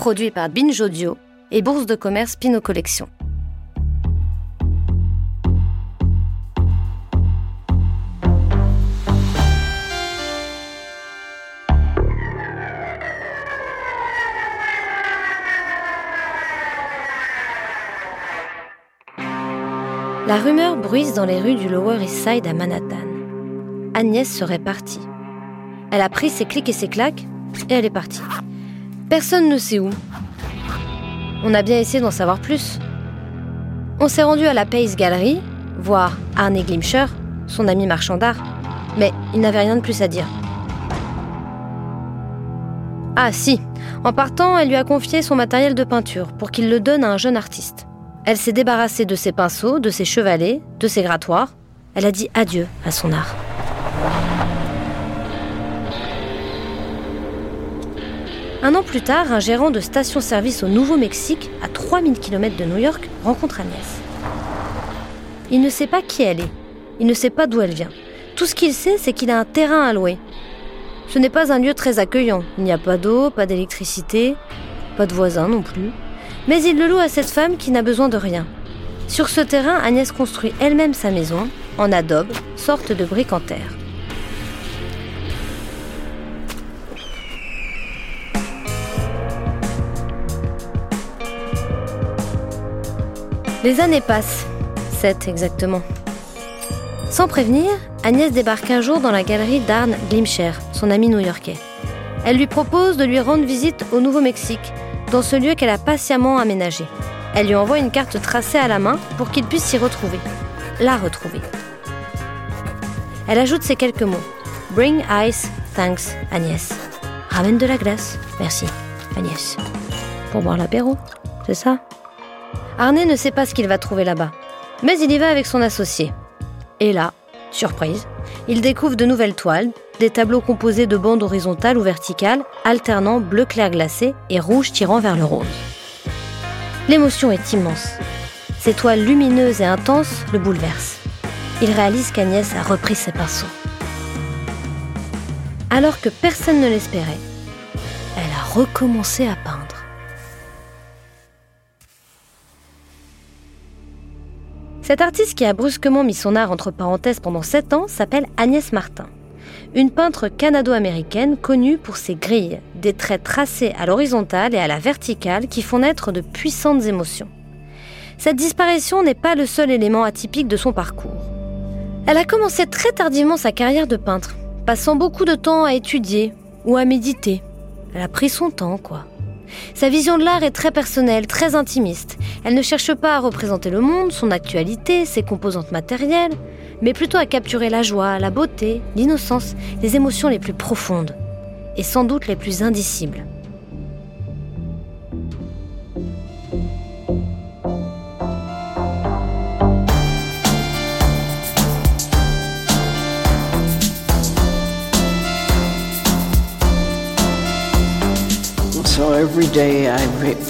produit par Binge Audio et Bourse de commerce Pinot Collection. La rumeur bruise dans les rues du Lower East Side à Manhattan. Agnès serait partie. Elle a pris ses clics et ses claques et elle est partie. Personne ne sait où. On a bien essayé d'en savoir plus. On s'est rendu à la Pace Gallery, voir Arne Glimcher, son ami marchand d'art, mais il n'avait rien de plus à dire. Ah si, en partant, elle lui a confié son matériel de peinture pour qu'il le donne à un jeune artiste. Elle s'est débarrassée de ses pinceaux, de ses chevalets, de ses grattoirs. Elle a dit adieu à son art. Un an plus tard, un gérant de station-service au Nouveau-Mexique, à 3000 km de New York, rencontre Agnès. Il ne sait pas qui elle est. Il ne sait pas d'où elle vient. Tout ce qu'il sait, c'est qu'il a un terrain à louer. Ce n'est pas un lieu très accueillant. Il n'y a pas d'eau, pas d'électricité, pas de voisins non plus. Mais il le loue à cette femme qui n'a besoin de rien. Sur ce terrain, Agnès construit elle-même sa maison, en adobe, sorte de brique en terre. Les années passent, sept exactement. Sans prévenir, Agnès débarque un jour dans la galerie d'Arne Glimcher, son ami new-yorkais. Elle lui propose de lui rendre visite au Nouveau-Mexique, dans ce lieu qu'elle a patiemment aménagé. Elle lui envoie une carte tracée à la main pour qu'il puisse s'y retrouver. La retrouver. Elle ajoute ces quelques mots. Bring ice, thanks, Agnès. Ramène de la glace, merci, Agnès. Pour boire l'apéro, c'est ça? Arné ne sait pas ce qu'il va trouver là-bas. Mais il y va avec son associé. Et là, surprise, il découvre de nouvelles toiles, des tableaux composés de bandes horizontales ou verticales, alternant bleu clair glacé et rouge tirant vers le rose. L'émotion est immense. Ces toiles lumineuses et intenses le bouleversent. Il réalise qu'Agnès a repris ses pinceaux. Alors que personne ne l'espérait, elle a recommencé à peindre. Cette artiste qui a brusquement mis son art entre parenthèses pendant 7 ans s'appelle Agnès Martin une peintre canado-américaine connue pour ses grilles, des traits tracés à l'horizontale et à la verticale qui font naître de puissantes émotions. Cette disparition n'est pas le seul élément atypique de son parcours. Elle a commencé très tardivement sa carrière de peintre, passant beaucoup de temps à étudier ou à méditer. Elle a pris son temps, quoi. Sa vision de l'art est très personnelle, très intimiste. Elle ne cherche pas à représenter le monde, son actualité, ses composantes matérielles mais plutôt à capturer la joie, la beauté, l'innocence, les émotions les plus profondes, et sans doute les plus indicibles. Every day I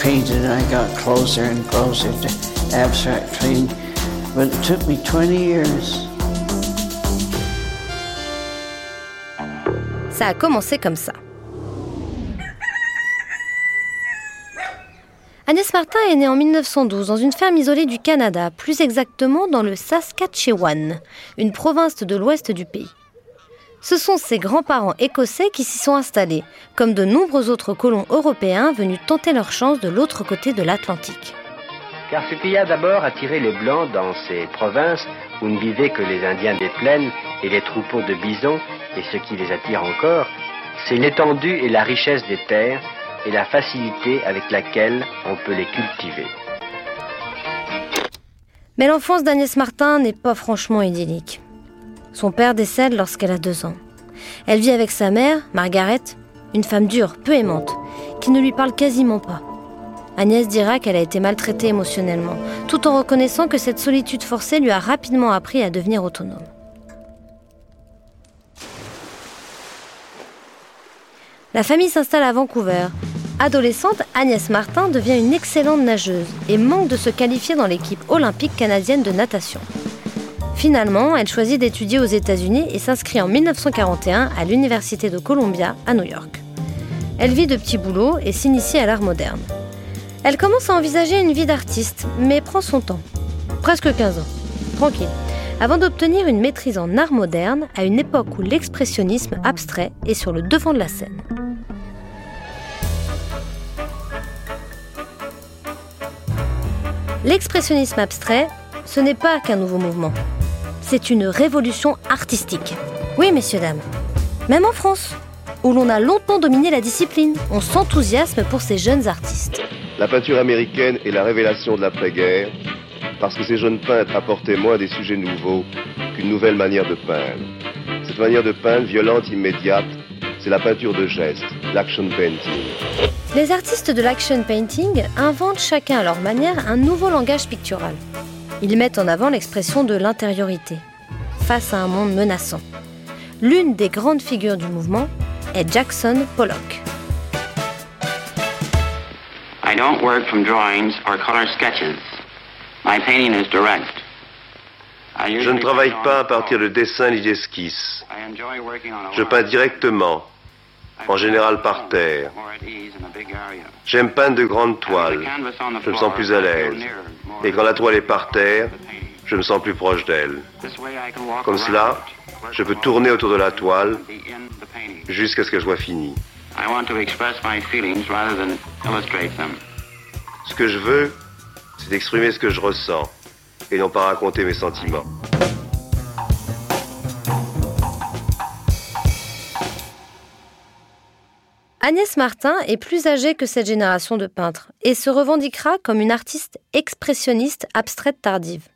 painted, I got closer and closer to abstract painting, but it took me 20 years. Ça a commencé comme ça. Agnès Martin est née en 1912 dans une ferme isolée du Canada, plus exactement dans le Saskatchewan, une province de l'ouest du pays. Ce sont ses grands-parents écossais qui s'y sont installés, comme de nombreux autres colons européens venus tenter leur chance de l'autre côté de l'Atlantique. Car ce qui a d'abord attiré les Blancs dans ces provinces où ne vivaient que les Indiens des plaines et les troupeaux de bisons et ce qui les attire encore, c'est l'étendue et la richesse des terres et la facilité avec laquelle on peut les cultiver. Mais l'enfance d'Agnès Martin n'est pas franchement idyllique. Son père décède lorsqu'elle a deux ans. Elle vit avec sa mère, Margaret, une femme dure, peu aimante, qui ne lui parle quasiment pas. Agnès dira qu'elle a été maltraitée émotionnellement, tout en reconnaissant que cette solitude forcée lui a rapidement appris à devenir autonome. La famille s'installe à Vancouver. Adolescente, Agnès Martin devient une excellente nageuse et manque de se qualifier dans l'équipe olympique canadienne de natation. Finalement, elle choisit d'étudier aux États-Unis et s'inscrit en 1941 à l'Université de Columbia à New York. Elle vit de petits boulots et s'initie à l'art moderne. Elle commence à envisager une vie d'artiste, mais prend son temps. Presque 15 ans. Tranquille. Avant d'obtenir une maîtrise en art moderne à une époque où l'expressionnisme abstrait est sur le devant de la scène. L'expressionnisme abstrait, ce n'est pas qu'un nouveau mouvement. C'est une révolution artistique. Oui, messieurs, dames. Même en France, où l'on a longtemps dominé la discipline, on s'enthousiasme pour ces jeunes artistes. La peinture américaine est la révélation de l'après-guerre, parce que ces jeunes peintres apportaient moins des sujets nouveaux qu'une nouvelle manière de peindre. Cette manière de peindre, violente, immédiate, c'est la peinture de geste, l'action painting. Les artistes de l'action painting inventent chacun à leur manière un nouveau langage pictural. Ils mettent en avant l'expression de l'intériorité, face à un monde menaçant. L'une des grandes figures du mouvement est Jackson Pollock. I don't work from drawings or color sketches. My painting is direct. Je ne travaille pas à partir de dessins ni d'esquisses. Je peins directement, en général par terre. J'aime peindre de grandes toiles. Je me sens plus à l'aise. Et quand la toile est par terre, je me sens plus proche d'elle. Comme cela, je peux tourner autour de la toile jusqu'à ce que je sois fini. Ce que je veux, c'est d'exprimer ce que je ressens et non pas raconter mes sentiments. Agnès Martin est plus âgée que cette génération de peintres et se revendiquera comme une artiste expressionniste abstraite tardive.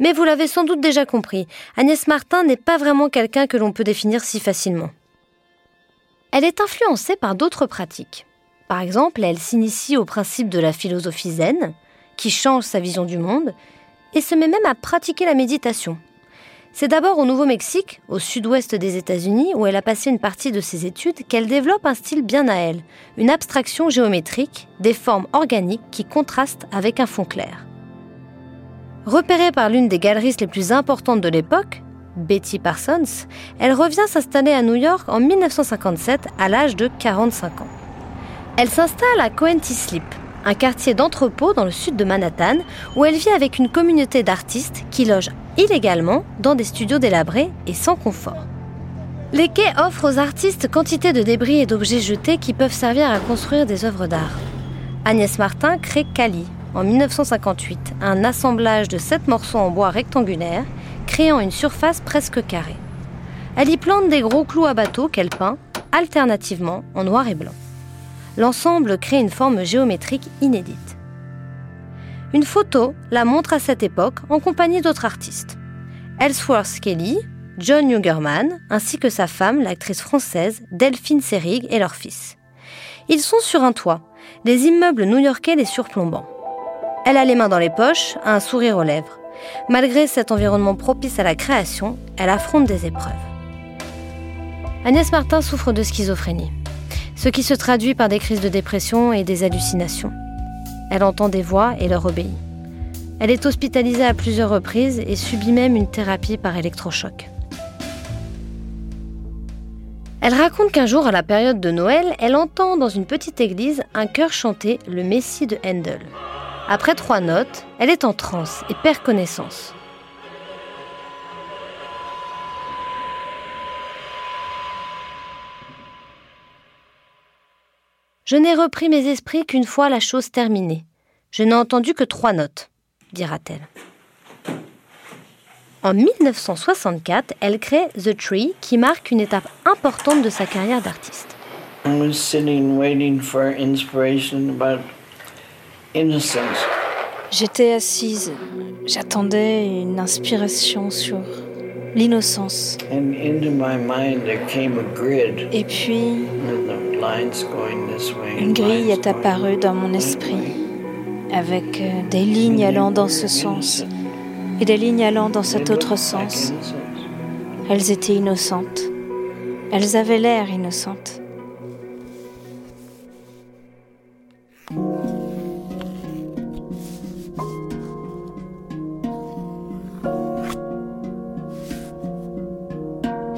Mais vous l'avez sans doute déjà compris, Agnès Martin n'est pas vraiment quelqu'un que l'on peut définir si facilement. Elle est influencée par d'autres pratiques. Par exemple, elle s'initie au principe de la philosophie zen, qui change sa vision du monde, et se met même à pratiquer la méditation. C'est d'abord au Nouveau-Mexique, au sud-ouest des États-Unis, où elle a passé une partie de ses études, qu'elle développe un style bien à elle, une abstraction géométrique, des formes organiques qui contrastent avec un fond clair. Repérée par l'une des galeristes les plus importantes de l'époque, Betty Parsons, elle revient s'installer à New York en 1957 à l'âge de 45 ans. Elle s'installe à Coenty Slip, un quartier d'entrepôt dans le sud de Manhattan, où elle vit avec une communauté d'artistes qui logent illégalement dans des studios délabrés et sans confort. Les quais offrent aux artistes quantité de débris et d'objets jetés qui peuvent servir à construire des œuvres d'art. Agnès Martin crée Cali en 1958, un assemblage de sept morceaux en bois rectangulaires, créant une surface presque carrée. Elle y plante des gros clous à bateau qu'elle peint, alternativement en noir et blanc l'ensemble crée une forme géométrique inédite. Une photo la montre à cette époque en compagnie d'autres artistes. Ellsworth Kelly, John Newgerman, ainsi que sa femme, l'actrice française Delphine Serig et leur fils. Ils sont sur un toit, les immeubles new-yorkais les surplombant. Elle a les mains dans les poches, un sourire aux lèvres. Malgré cet environnement propice à la création, elle affronte des épreuves. Agnès Martin souffre de schizophrénie ce qui se traduit par des crises de dépression et des hallucinations. Elle entend des voix et leur obéit. Elle est hospitalisée à plusieurs reprises et subit même une thérapie par électrochoc. Elle raconte qu'un jour, à la période de Noël, elle entend dans une petite église un chœur chanter le Messie de Handel. Après trois notes, elle est en transe et perd connaissance. Je n'ai repris mes esprits qu'une fois la chose terminée. Je n'ai entendu que trois notes, dira-t-elle. En 1964, elle crée The Tree, qui marque une étape importante de sa carrière d'artiste. J'étais assise, j'attendais une inspiration sur l'innocence. Et puis, une grille est apparue dans mon esprit, avec euh, des lignes allant dans ce sens et des lignes allant dans cet autre sens. Elles étaient innocentes. Elles avaient l'air innocentes.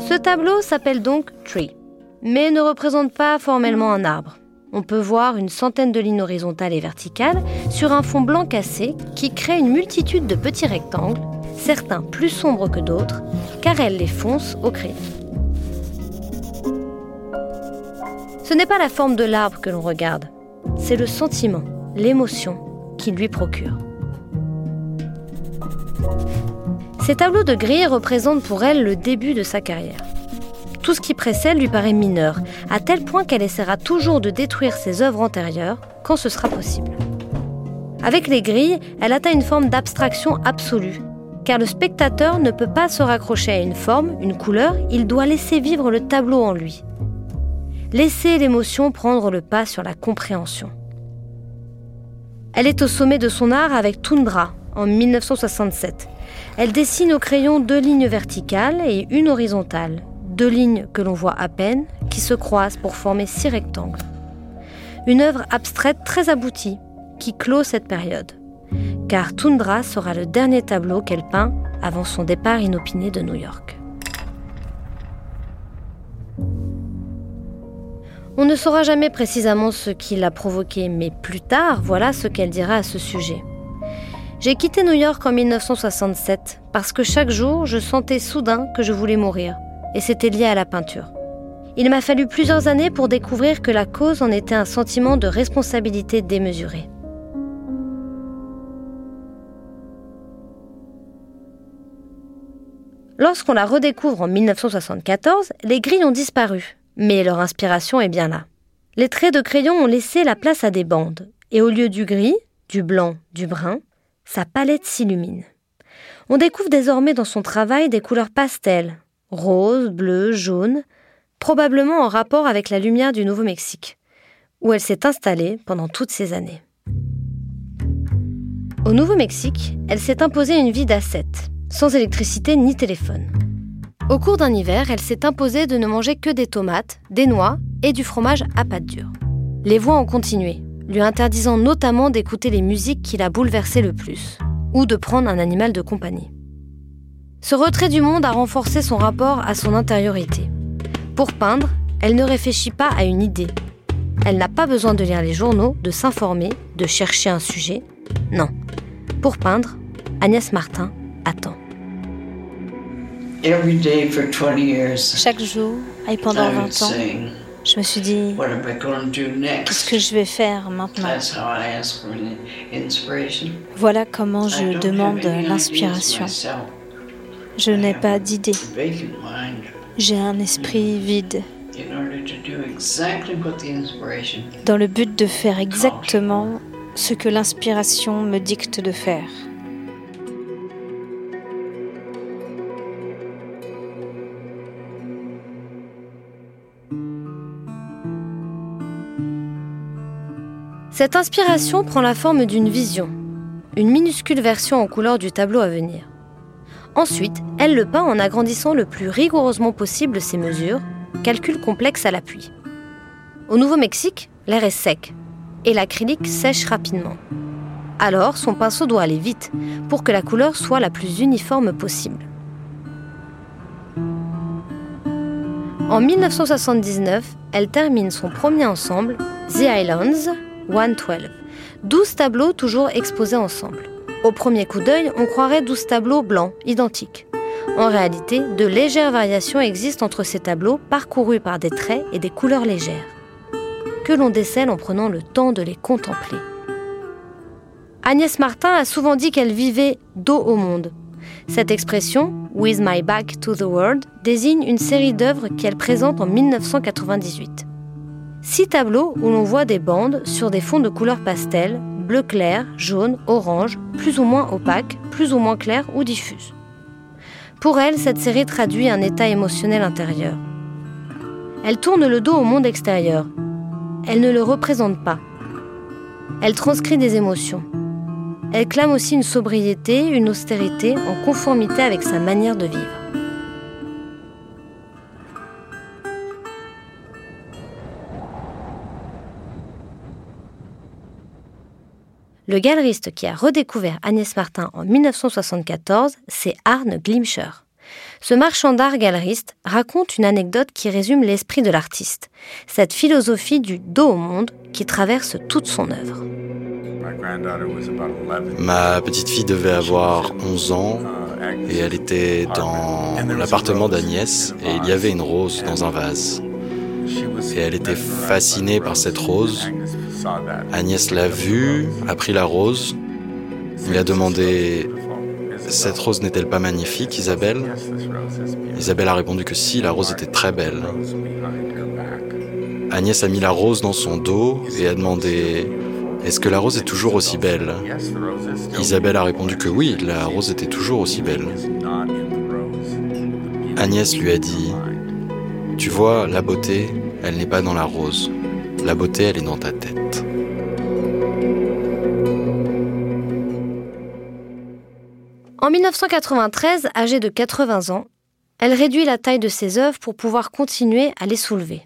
Ce tableau s'appelle donc Tree. Mais ne représente pas formellement un arbre. On peut voir une centaine de lignes horizontales et verticales sur un fond blanc cassé qui crée une multitude de petits rectangles, certains plus sombres que d'autres, car elle les fonce au crayon. Ce n'est pas la forme de l'arbre que l'on regarde, c'est le sentiment, l'émotion qu'il lui procure. Ces tableaux de grille représentent pour elle le début de sa carrière. Tout ce qui précède lui paraît mineur, à tel point qu'elle essaiera toujours de détruire ses œuvres antérieures quand ce sera possible. Avec les grilles, elle atteint une forme d'abstraction absolue, car le spectateur ne peut pas se raccrocher à une forme, une couleur, il doit laisser vivre le tableau en lui. Laisser l'émotion prendre le pas sur la compréhension. Elle est au sommet de son art avec Tundra en 1967. Elle dessine au crayon deux lignes verticales et une horizontale, deux lignes que l'on voit à peine, qui se croisent pour former six rectangles. Une œuvre abstraite très aboutie, qui clôt cette période. Car Tundra sera le dernier tableau qu'elle peint avant son départ inopiné de New York. On ne saura jamais précisément ce qui l'a provoqué, mais plus tard, voilà ce qu'elle dira à ce sujet. J'ai quitté New York en 1967 parce que chaque jour, je sentais soudain que je voulais mourir et c'était lié à la peinture. Il m'a fallu plusieurs années pour découvrir que la cause en était un sentiment de responsabilité démesuré. Lorsqu'on la redécouvre en 1974, les grilles ont disparu, mais leur inspiration est bien là. Les traits de crayon ont laissé la place à des bandes, et au lieu du gris, du blanc, du brun, sa palette s'illumine. On découvre désormais dans son travail des couleurs pastel, rose, bleu, jaune, probablement en rapport avec la lumière du Nouveau-Mexique, où elle s'est installée pendant toutes ces années. Au Nouveau-Mexique, elle s'est imposée une vie d'ascète, sans électricité ni téléphone. Au cours d'un hiver, elle s'est imposée de ne manger que des tomates, des noix et du fromage à pâte dure. Les voix ont continué, lui interdisant notamment d'écouter les musiques qui la bouleversaient le plus, ou de prendre un animal de compagnie. Ce retrait du monde a renforcé son rapport à son intériorité. Pour peindre, elle ne réfléchit pas à une idée. Elle n'a pas besoin de lire les journaux, de s'informer, de chercher un sujet. Non. Pour peindre, Agnès Martin attend. Chaque jour, et pendant 20 ans, je me suis dit, qu'est-ce que je vais faire maintenant? Voilà comment je demande l'inspiration. Je n'ai pas d'idée. J'ai un esprit vide. Dans le but de faire exactement ce que l'inspiration me dicte de faire. Cette inspiration prend la forme d'une vision, une minuscule version en couleur du tableau à venir. Ensuite, elle le peint en agrandissant le plus rigoureusement possible ses mesures, calcul complexe à l'appui. Au Nouveau-Mexique, l'air est sec et l'acrylique sèche rapidement. Alors, son pinceau doit aller vite pour que la couleur soit la plus uniforme possible. En 1979, elle termine son premier ensemble, The Islands 112, 12 tableaux toujours exposés ensemble. Au premier coup d'œil, on croirait 12 tableaux blancs, identiques. En réalité, de légères variations existent entre ces tableaux parcourus par des traits et des couleurs légères, que l'on décèle en prenant le temps de les contempler. Agnès Martin a souvent dit qu'elle vivait dos au monde. Cette expression, With my back to the world, désigne une série d'œuvres qu'elle présente en 1998. Six tableaux où l'on voit des bandes sur des fonds de couleur pastel, bleu clair, jaune, orange, plus ou moins opaques, plus ou moins claires ou diffuses. Pour elle, cette série traduit un état émotionnel intérieur. Elle tourne le dos au monde extérieur. Elle ne le représente pas. Elle transcrit des émotions. Elle clame aussi une sobriété, une austérité en conformité avec sa manière de vivre. Le galeriste qui a redécouvert Agnès Martin en 1974, c'est Arne Glimcher. ce marchand d'art galeriste raconte une anecdote qui résume l'esprit de l'artiste, cette philosophie du dos au monde qui traverse toute son œuvre. Ma petite fille devait avoir 11 ans et elle était dans l'appartement d'Agnès et il y avait une rose dans un vase. Et elle était fascinée par cette rose. Agnès l'a vue, a pris la rose, lui a demandé Cette rose n'est-elle pas magnifique, Isabelle? Isabelle a répondu que si, la rose était très belle. Agnès a mis la rose dans son dos et a demandé Est-ce que la rose est toujours aussi belle? Isabelle a répondu que oui, la rose était toujours aussi belle. Agnès lui a dit Tu vois, la beauté, elle n'est pas dans la rose. La beauté, elle est dans ta tête. En 1993, âgée de 80 ans, elle réduit la taille de ses œuvres pour pouvoir continuer à les soulever.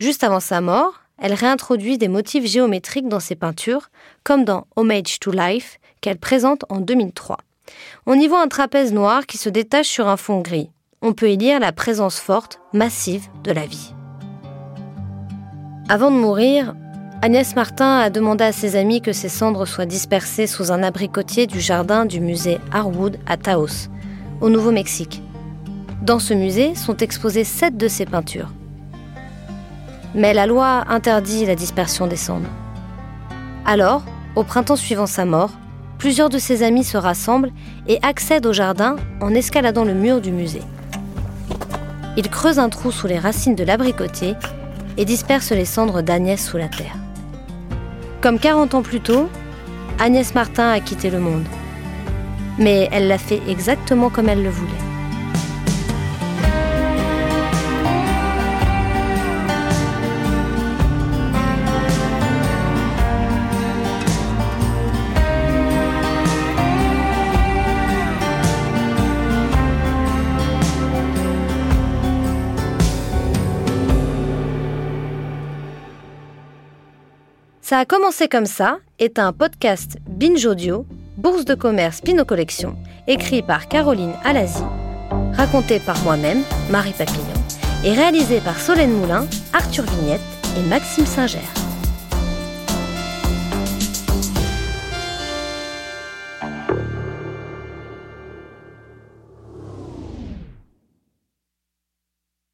Juste avant sa mort, elle réintroduit des motifs géométriques dans ses peintures, comme dans Homage to Life, qu'elle présente en 2003. On y voit un trapèze noir qui se détache sur un fond gris. On peut y lire la présence forte, massive de la vie. Avant de mourir, Agnès Martin a demandé à ses amis que ses cendres soient dispersées sous un abricotier du jardin du musée Harwood à Taos, au Nouveau-Mexique. Dans ce musée sont exposées sept de ses peintures. Mais la loi interdit la dispersion des cendres. Alors, au printemps suivant sa mort, plusieurs de ses amis se rassemblent et accèdent au jardin en escaladant le mur du musée. Ils creusent un trou sous les racines de l'abricotier et dispersent les cendres d'Agnès sous la terre. Comme 40 ans plus tôt, Agnès Martin a quitté le monde. Mais elle l'a fait exactement comme elle le voulait. Ça a commencé comme ça est un podcast Binge Audio, Bourse de commerce Pinot Collection, écrit par Caroline Alazi, raconté par moi-même, Marie Papillon, et réalisé par Solène Moulin, Arthur Vignette et Maxime Singer.